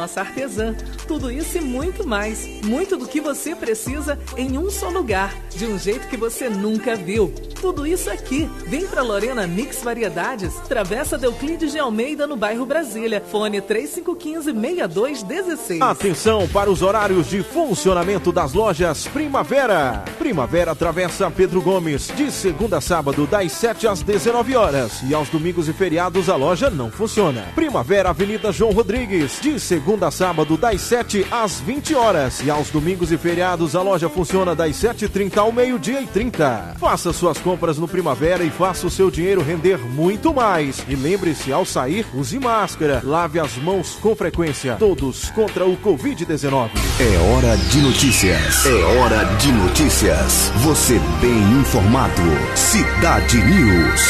nossa artesã. Tudo isso e muito mais. Muito do que você precisa em um só lugar, de um jeito que você nunca viu. Tudo isso aqui. Vem pra Lorena Mix Variedades, Travessa Deuclides de Almeida, no bairro Brasília. Fone 3515-6216. Atenção para os horários de funcionamento das lojas Primavera. Primavera Travessa Pedro Gomes, de segunda a sábado, das 7 às 19 horas. E aos domingos e feriados a loja não funciona. Primavera Avenida João Rodrigues, de segunda a sábado, das 7 às 20 horas. E aos domingos e feriados a loja funciona das 7h30 ao meio-dia e 30. Faça suas compras no Primavera e faça o seu dinheiro render muito mais. E lembre-se, ao sair, use máscara, lave as mãos com frequência. Todos contra o Covid-19. É hora de notícias. É hora de notícias. Você bem informado. Cidade News.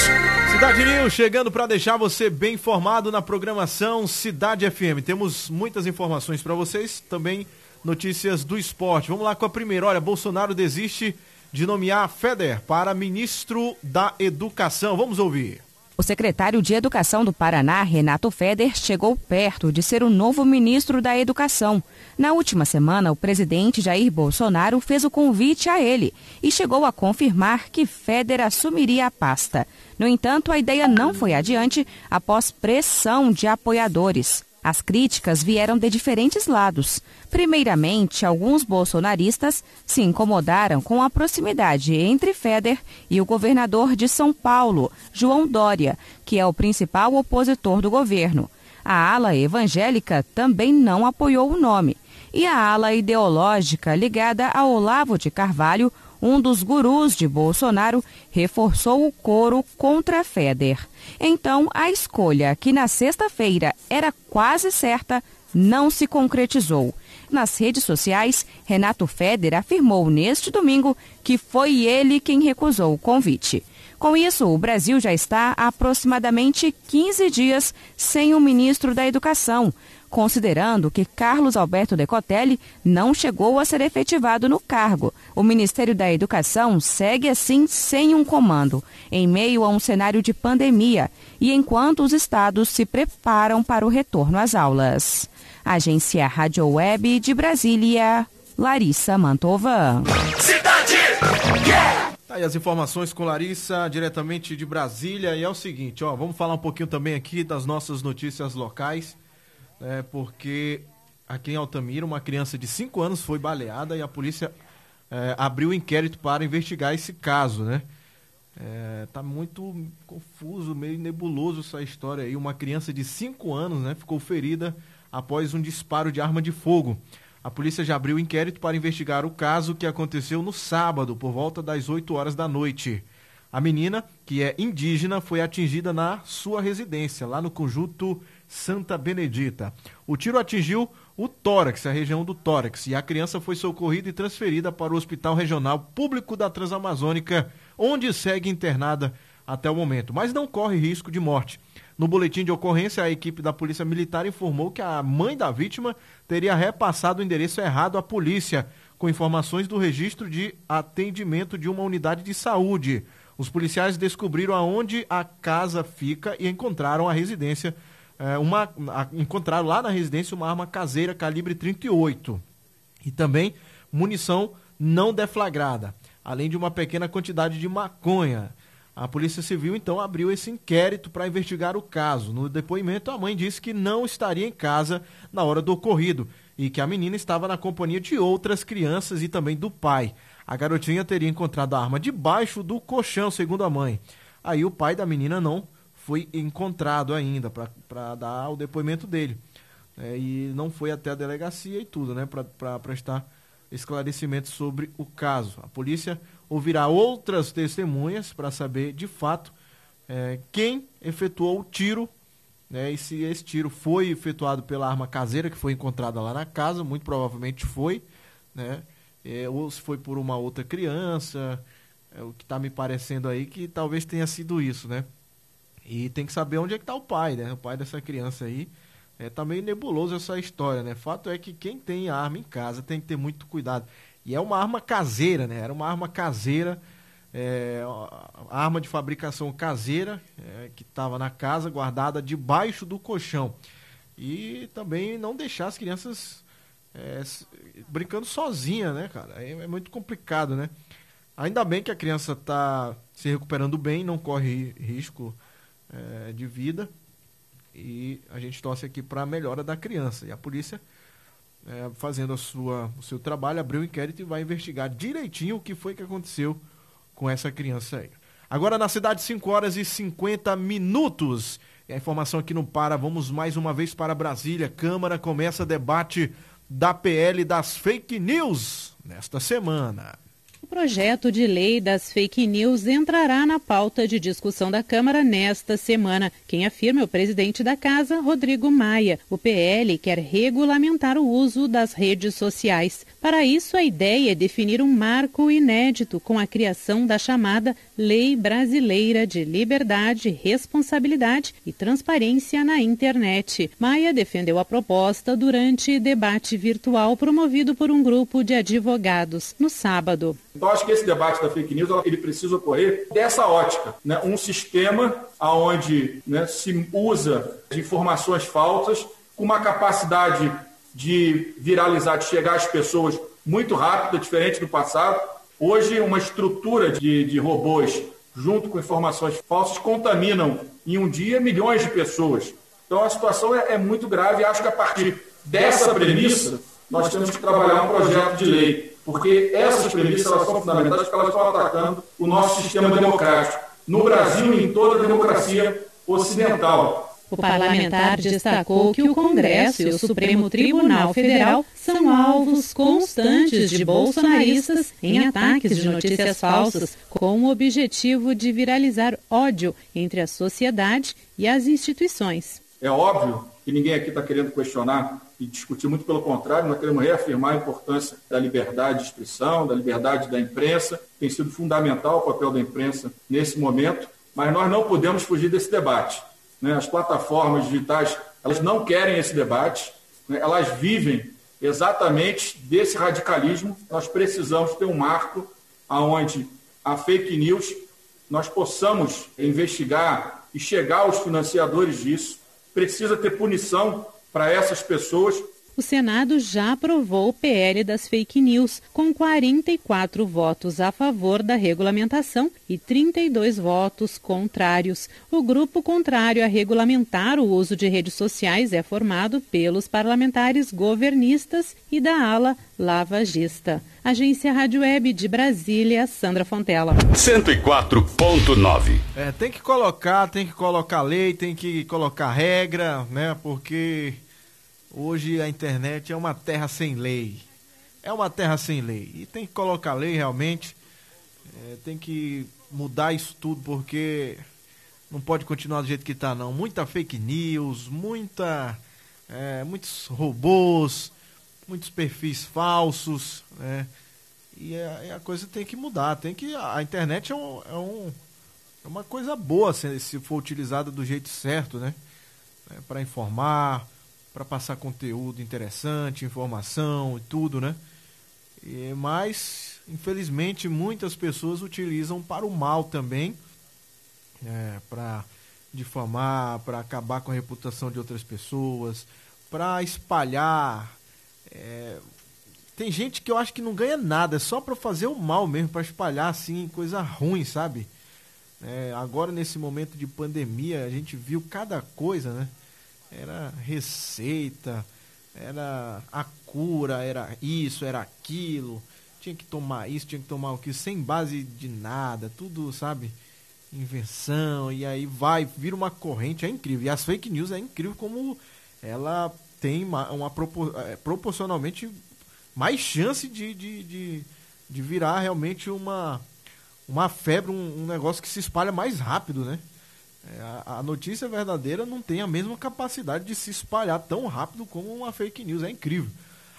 Cidade News chegando para deixar você bem informado na programação Cidade FM. Temos muitas informações para vocês, também notícias do esporte. Vamos lá com a primeira. Olha, Bolsonaro desiste de nomear Feder para ministro da Educação. Vamos ouvir. O secretário de Educação do Paraná, Renato Feder, chegou perto de ser o novo ministro da Educação. Na última semana, o presidente Jair Bolsonaro fez o convite a ele e chegou a confirmar que Feder assumiria a pasta. No entanto, a ideia não foi adiante após pressão de apoiadores. As críticas vieram de diferentes lados. Primeiramente, alguns bolsonaristas se incomodaram com a proximidade entre Feder e o governador de São Paulo, João Dória, que é o principal opositor do governo. A ala evangélica também não apoiou o nome. E a ala ideológica ligada a Olavo de Carvalho, um dos gurus de Bolsonaro, reforçou o coro contra Feder. Então, a escolha, que na sexta-feira era quase certa, não se concretizou. Nas redes sociais, Renato Feder afirmou neste domingo que foi ele quem recusou o convite. Com isso, o Brasil já está há aproximadamente 15 dias sem o ministro da Educação, considerando que Carlos Alberto Decotelli não chegou a ser efetivado no cargo. O Ministério da Educação segue assim sem um comando, em meio a um cenário de pandemia e enquanto os estados se preparam para o retorno às aulas. Agência Rádio Web de Brasília, Larissa Mantova. Cidade! Yeah! Tá aí as informações com Larissa, diretamente de Brasília. E é o seguinte, ó, vamos falar um pouquinho também aqui das nossas notícias locais é, porque aqui em Altamira uma criança de 5 anos foi baleada e a polícia é, abriu inquérito para investigar esse caso, né? É, tá muito confuso, meio nebuloso essa história aí. Uma criança de 5 anos, né, ficou ferida após um disparo de arma de fogo. A polícia já abriu inquérito para investigar o caso que aconteceu no sábado, por volta das 8 horas da noite. A menina, que é indígena, foi atingida na sua residência, lá no conjunto Santa Benedita. O tiro atingiu o tórax, a região do tórax, e a criança foi socorrida e transferida para o Hospital Regional Público da Transamazônica, onde segue internada até o momento, mas não corre risco de morte. No boletim de ocorrência, a equipe da Polícia Militar informou que a mãe da vítima teria repassado o endereço errado à polícia, com informações do registro de atendimento de uma unidade de saúde. Os policiais descobriram aonde a casa fica e encontraram a residência é, uma, a, encontraram lá na residência uma arma caseira calibre 38 e também munição não deflagrada, além de uma pequena quantidade de maconha. A Polícia Civil então abriu esse inquérito para investigar o caso. No depoimento, a mãe disse que não estaria em casa na hora do ocorrido e que a menina estava na companhia de outras crianças e também do pai. A garotinha teria encontrado a arma debaixo do colchão, segundo a mãe. Aí o pai da menina não foi encontrado ainda para dar o depoimento dele. É, e não foi até a delegacia e tudo, né, para prestar esclarecimento sobre o caso. A polícia ouvirá outras testemunhas para saber de fato é, quem efetuou o tiro né, e se esse tiro foi efetuado pela arma caseira que foi encontrada lá na casa, muito provavelmente foi, né, é, ou se foi por uma outra criança, é o que está me parecendo aí que talvez tenha sido isso, né? E tem que saber onde é que tá o pai, né? O pai dessa criança aí. É, tá meio nebuloso essa história, né? Fato é que quem tem arma em casa tem que ter muito cuidado. E é uma arma caseira, né? Era uma arma caseira, é, arma de fabricação caseira, é, que estava na casa, guardada debaixo do colchão. e também não deixar as crianças é, brincando sozinha, né, cara? É, é, muito complicado, né? Ainda bem que a criança está se recuperando bem, não corre risco é, de vida e a gente torce aqui para a melhora da criança. E a polícia, é, fazendo a sua, o seu trabalho, abriu o inquérito e vai investigar direitinho o que foi que aconteceu com essa criança aí. Agora na cidade, 5 horas e 50 minutos. E a informação aqui não para. Vamos mais uma vez para Brasília. Câmara começa debate da PL das fake news nesta semana projeto de lei das fake news entrará na pauta de discussão da Câmara nesta semana. Quem afirma é o presidente da Casa, Rodrigo Maia. O PL quer regulamentar o uso das redes sociais. Para isso, a ideia é definir um marco inédito com a criação da chamada Lei Brasileira de Liberdade, Responsabilidade e Transparência na Internet. Maia defendeu a proposta durante debate virtual promovido por um grupo de advogados no sábado. Então, acho que esse debate da fake news ele precisa ocorrer dessa ótica, né? um sistema onde né, se usa de informações falsas com uma capacidade de viralizar, de chegar às pessoas muito rápida, diferente do passado. Hoje, uma estrutura de, de robôs junto com informações falsas contaminam em um dia milhões de pessoas. Então a situação é, é muito grave e acho que a partir dessa premissa nós temos que trabalhar um projeto de lei porque essas premissas elas são fundamentais porque elas estão atacando o nosso sistema democrático, no Brasil e em toda a democracia ocidental. O parlamentar destacou que o Congresso e o Supremo Tribunal Federal são alvos constantes de bolsonaristas em ataques de notícias falsas, com o objetivo de viralizar ódio entre a sociedade e as instituições. É óbvio que ninguém aqui está querendo questionar e discutir, muito pelo contrário, nós queremos reafirmar a importância da liberdade de expressão, da liberdade da imprensa, tem sido fundamental o papel da imprensa nesse momento, mas nós não podemos fugir desse debate. Né? As plataformas digitais, elas não querem esse debate, né? elas vivem exatamente desse radicalismo. Nós precisamos ter um marco aonde a fake news nós possamos investigar e chegar aos financiadores disso. Precisa ter punição para essas pessoas. O Senado já aprovou o PL das fake news, com 44 votos a favor da regulamentação e 32 votos contrários. O grupo contrário a regulamentar o uso de redes sociais é formado pelos parlamentares governistas e da ala lavagista. Agência Rádio Web de Brasília, Sandra Fontela. 104.9. É, tem que colocar, tem que colocar lei, tem que colocar regra, né? Porque hoje a internet é uma terra sem lei. É uma terra sem lei. E tem que colocar lei realmente. É, tem que mudar isso tudo porque não pode continuar do jeito que está não. Muita fake news, muita, é, muitos robôs muitos perfis falsos, né? E a, a, coisa tem que mudar, tem que a internet é, um, é, um, é uma coisa boa se, se, for utilizada do jeito certo, né? É, para informar, para passar conteúdo interessante, informação e tudo, né? E, mas infelizmente muitas pessoas utilizam para o mal também, é, para difamar, para acabar com a reputação de outras pessoas, para espalhar é, tem gente que eu acho que não ganha nada, é só para fazer o mal mesmo, para espalhar assim coisa ruim, sabe? É, agora nesse momento de pandemia a gente viu cada coisa, né? Era receita, era a cura, era isso, era aquilo, tinha que tomar isso, tinha que tomar aquilo, sem base de nada, tudo, sabe? Invenção, e aí vai, vira uma corrente, é incrível. E as fake news é incrível como ela tem uma, uma é, proporcionalmente mais chance de, de, de, de, virar realmente uma, uma febre, um, um, negócio que se espalha mais rápido, né? É, a, a, notícia verdadeira não tem a mesma capacidade de se espalhar tão rápido como uma fake news, é incrível.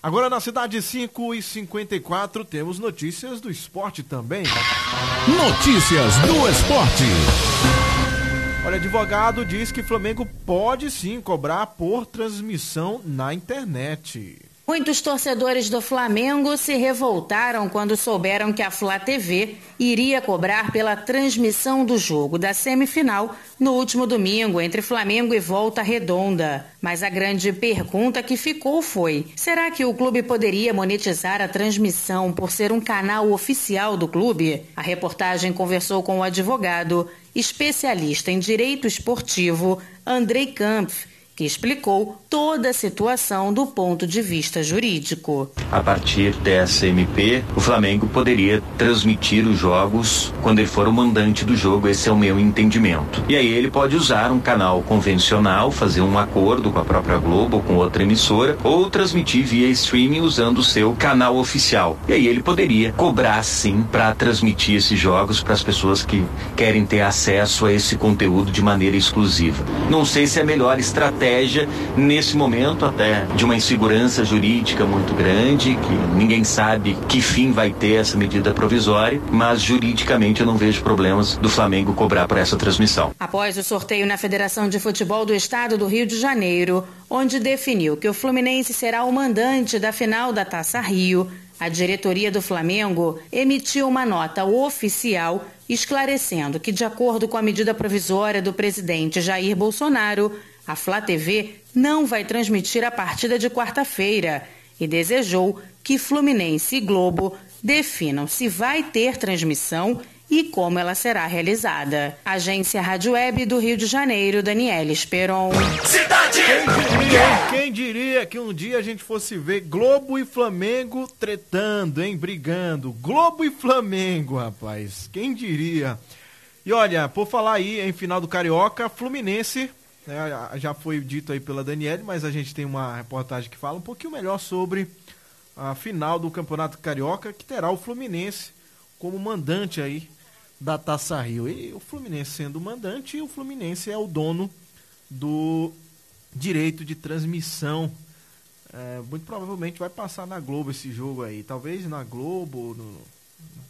Agora na cidade 5 e 54 temos notícias do esporte também. Notícias do esporte. Olha, advogado diz que Flamengo pode sim cobrar por transmissão na internet. Muitos torcedores do Flamengo se revoltaram quando souberam que a Flá TV iria cobrar pela transmissão do jogo da semifinal no último domingo entre Flamengo e Volta Redonda. Mas a grande pergunta que ficou foi: será que o clube poderia monetizar a transmissão por ser um canal oficial do clube? A reportagem conversou com o advogado, especialista em direito esportivo, Andrei Kampf explicou toda a situação do ponto de vista jurídico. A partir dessa MP, o Flamengo poderia transmitir os jogos quando ele for o mandante do jogo, esse é o meu entendimento. E aí ele pode usar um canal convencional, fazer um acordo com a própria Globo ou com outra emissora, ou transmitir via streaming usando o seu canal oficial. E aí ele poderia cobrar sim para transmitir esses jogos para as pessoas que querem ter acesso a esse conteúdo de maneira exclusiva. Não sei se é a melhor estratégia estratégia nesse momento até de uma insegurança jurídica muito grande, que ninguém sabe que fim vai ter essa medida provisória, mas juridicamente eu não vejo problemas do Flamengo cobrar por essa transmissão. Após o sorteio na Federação de Futebol do Estado do Rio de Janeiro, onde definiu que o Fluminense será o mandante da final da Taça Rio, a diretoria do Flamengo emitiu uma nota oficial esclarecendo que, de acordo com a medida provisória do presidente Jair Bolsonaro, a Flá TV não vai transmitir a partida de quarta-feira e desejou que Fluminense e Globo definam se vai ter transmissão e como ela será realizada. Agência Rádio Web do Rio de Janeiro, Daniela Esperon. Cidade! Quem diria, quem diria que um dia a gente fosse ver Globo e Flamengo tretando, hein? Brigando. Globo e Flamengo, rapaz. Quem diria? E olha, por falar aí em final do Carioca, Fluminense é, já foi dito aí pela Daniele, mas a gente tem uma reportagem que fala um pouquinho melhor sobre a final do Campeonato Carioca, que terá o Fluminense como mandante aí da Taça Rio. E o Fluminense sendo o mandante, o Fluminense é o dono do direito de transmissão. É, muito provavelmente vai passar na Globo esse jogo aí. Talvez na Globo, no,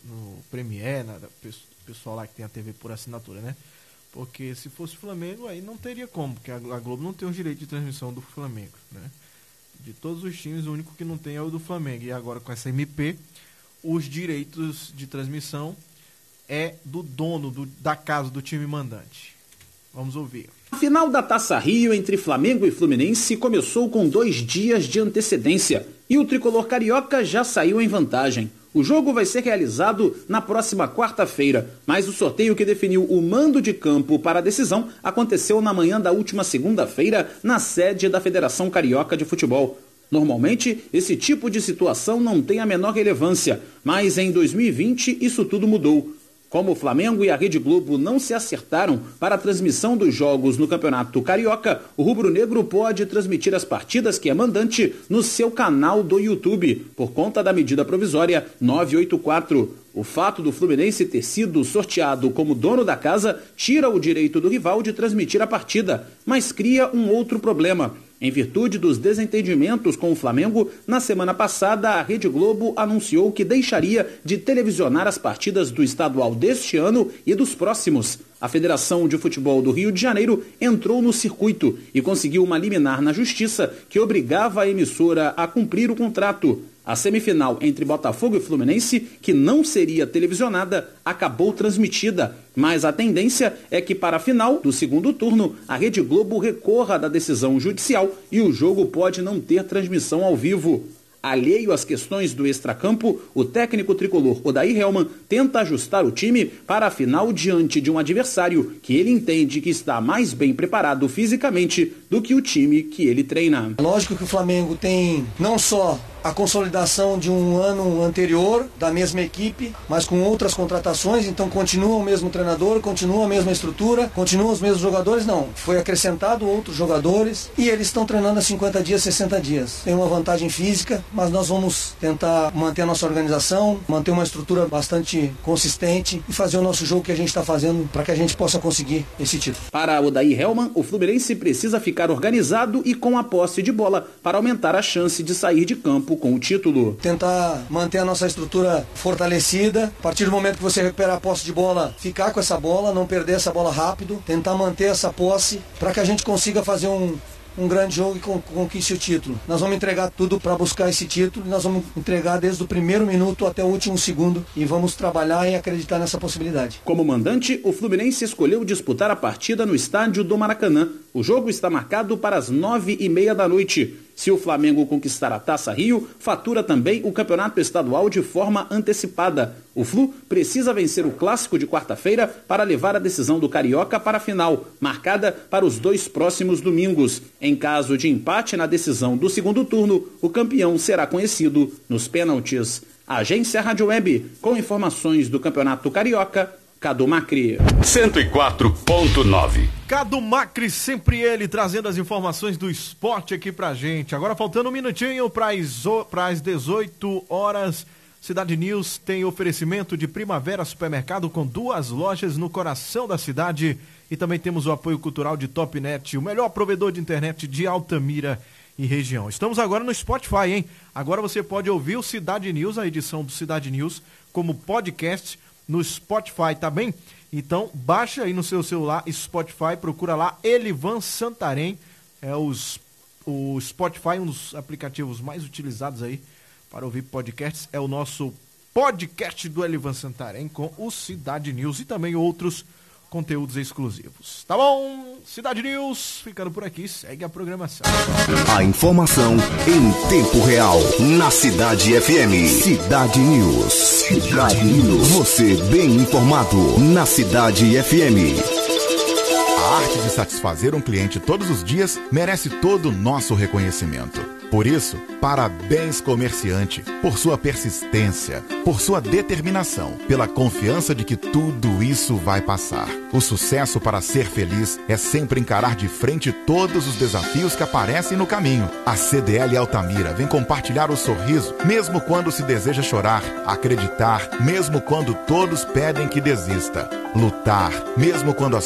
no Premiere, na, pessoal lá que tem a TV por assinatura, né? Porque se fosse Flamengo, aí não teria como, porque a Globo não tem o direito de transmissão do Flamengo, né? De todos os times, o único que não tem é o do Flamengo. E agora com essa MP, os direitos de transmissão é do dono do, da casa do time mandante. Vamos ouvir. A final da Taça Rio entre Flamengo e Fluminense começou com dois dias de antecedência e o tricolor carioca já saiu em vantagem. O jogo vai ser realizado na próxima quarta-feira, mas o sorteio que definiu o mando de campo para a decisão aconteceu na manhã da última segunda-feira na sede da Federação Carioca de Futebol. Normalmente, esse tipo de situação não tem a menor relevância, mas em 2020 isso tudo mudou. Como o Flamengo e a Rede Globo não se acertaram para a transmissão dos jogos no Campeonato Carioca, o Rubro Negro pode transmitir as partidas que é mandante no seu canal do YouTube, por conta da medida provisória 984. O fato do Fluminense ter sido sorteado como dono da casa tira o direito do rival de transmitir a partida, mas cria um outro problema. Em virtude dos desentendimentos com o Flamengo, na semana passada a Rede Globo anunciou que deixaria de televisionar as partidas do estadual deste ano e dos próximos. A Federação de Futebol do Rio de Janeiro entrou no circuito e conseguiu uma liminar na justiça que obrigava a emissora a cumprir o contrato. A semifinal entre Botafogo e Fluminense, que não seria televisionada, acabou transmitida, mas a tendência é que para a final do segundo turno, a Rede Globo recorra da decisão judicial e o jogo pode não ter transmissão ao vivo. Alheio às questões do extracampo, o técnico tricolor Odair Helman tenta ajustar o time para a final diante de um adversário que ele entende que está mais bem preparado fisicamente do que o time que ele treina. Lógico que o Flamengo tem não só a consolidação de um ano anterior da mesma equipe, mas com outras contratações, então continua o mesmo treinador, continua a mesma estrutura, continuam os mesmos jogadores, não. Foi acrescentado outros jogadores e eles estão treinando há 50 dias, 60 dias. Tem uma vantagem física, mas nós vamos tentar manter a nossa organização, manter uma estrutura bastante consistente e fazer o nosso jogo que a gente está fazendo para que a gente possa conseguir esse título. Para o Daí Helman, o Fluminense precisa ficar organizado e com a posse de bola para aumentar a chance de sair de campo campo com o título. Tentar manter a nossa estrutura fortalecida. A partir do momento que você recuperar a posse de bola, ficar com essa bola, não perder essa bola rápido, tentar manter essa posse para que a gente consiga fazer um um grande jogo e conquiste o título. Nós vamos entregar tudo para buscar esse título e nós vamos entregar desde o primeiro minuto até o último segundo e vamos trabalhar e acreditar nessa possibilidade. Como mandante, o Fluminense escolheu disputar a partida no estádio do Maracanã. O jogo está marcado para as nove e meia da noite. Se o Flamengo conquistar a Taça Rio, fatura também o campeonato estadual de forma antecipada. O Flu precisa vencer o clássico de quarta-feira para levar a decisão do Carioca para a final, marcada para os dois próximos domingos. Em caso de empate na decisão do segundo turno, o campeão será conhecido nos pênaltis. Agência Rádio Web, com informações do Campeonato Carioca, Cadu Macri. 104.9. Cadu Macri, sempre ele trazendo as informações do esporte aqui pra gente. Agora faltando um minutinho para as 18 horas. Cidade News tem oferecimento de Primavera Supermercado com duas lojas no coração da cidade. E também temos o apoio cultural de Topnet, o melhor provedor de internet de Altamira e região. Estamos agora no Spotify, hein? Agora você pode ouvir o Cidade News, a edição do Cidade News, como podcast no Spotify, tá bem? Então, baixa aí no seu celular Spotify, procura lá Elivan Santarém, é os, o Spotify, um dos aplicativos mais utilizados aí para ouvir podcasts, é o nosso podcast do Elivan Santarém com o Cidade News e também outros conteúdos exclusivos. Tá bom? Cidade News, ficando por aqui, segue a programação. A informação em tempo real, na Cidade FM. Cidade News. Cidade News. Você bem informado, na Cidade FM. A arte de satisfazer um cliente todos os dias merece todo o nosso reconhecimento. Por isso, parabéns comerciante, por sua persistência, por sua determinação, pela confiança de que tudo isso vai passar. O sucesso para ser feliz é sempre encarar de frente todos os desafios que aparecem no caminho. A CDL Altamira vem compartilhar o sorriso, mesmo quando se deseja chorar, acreditar, mesmo quando todos pedem que desista, lutar, mesmo quando as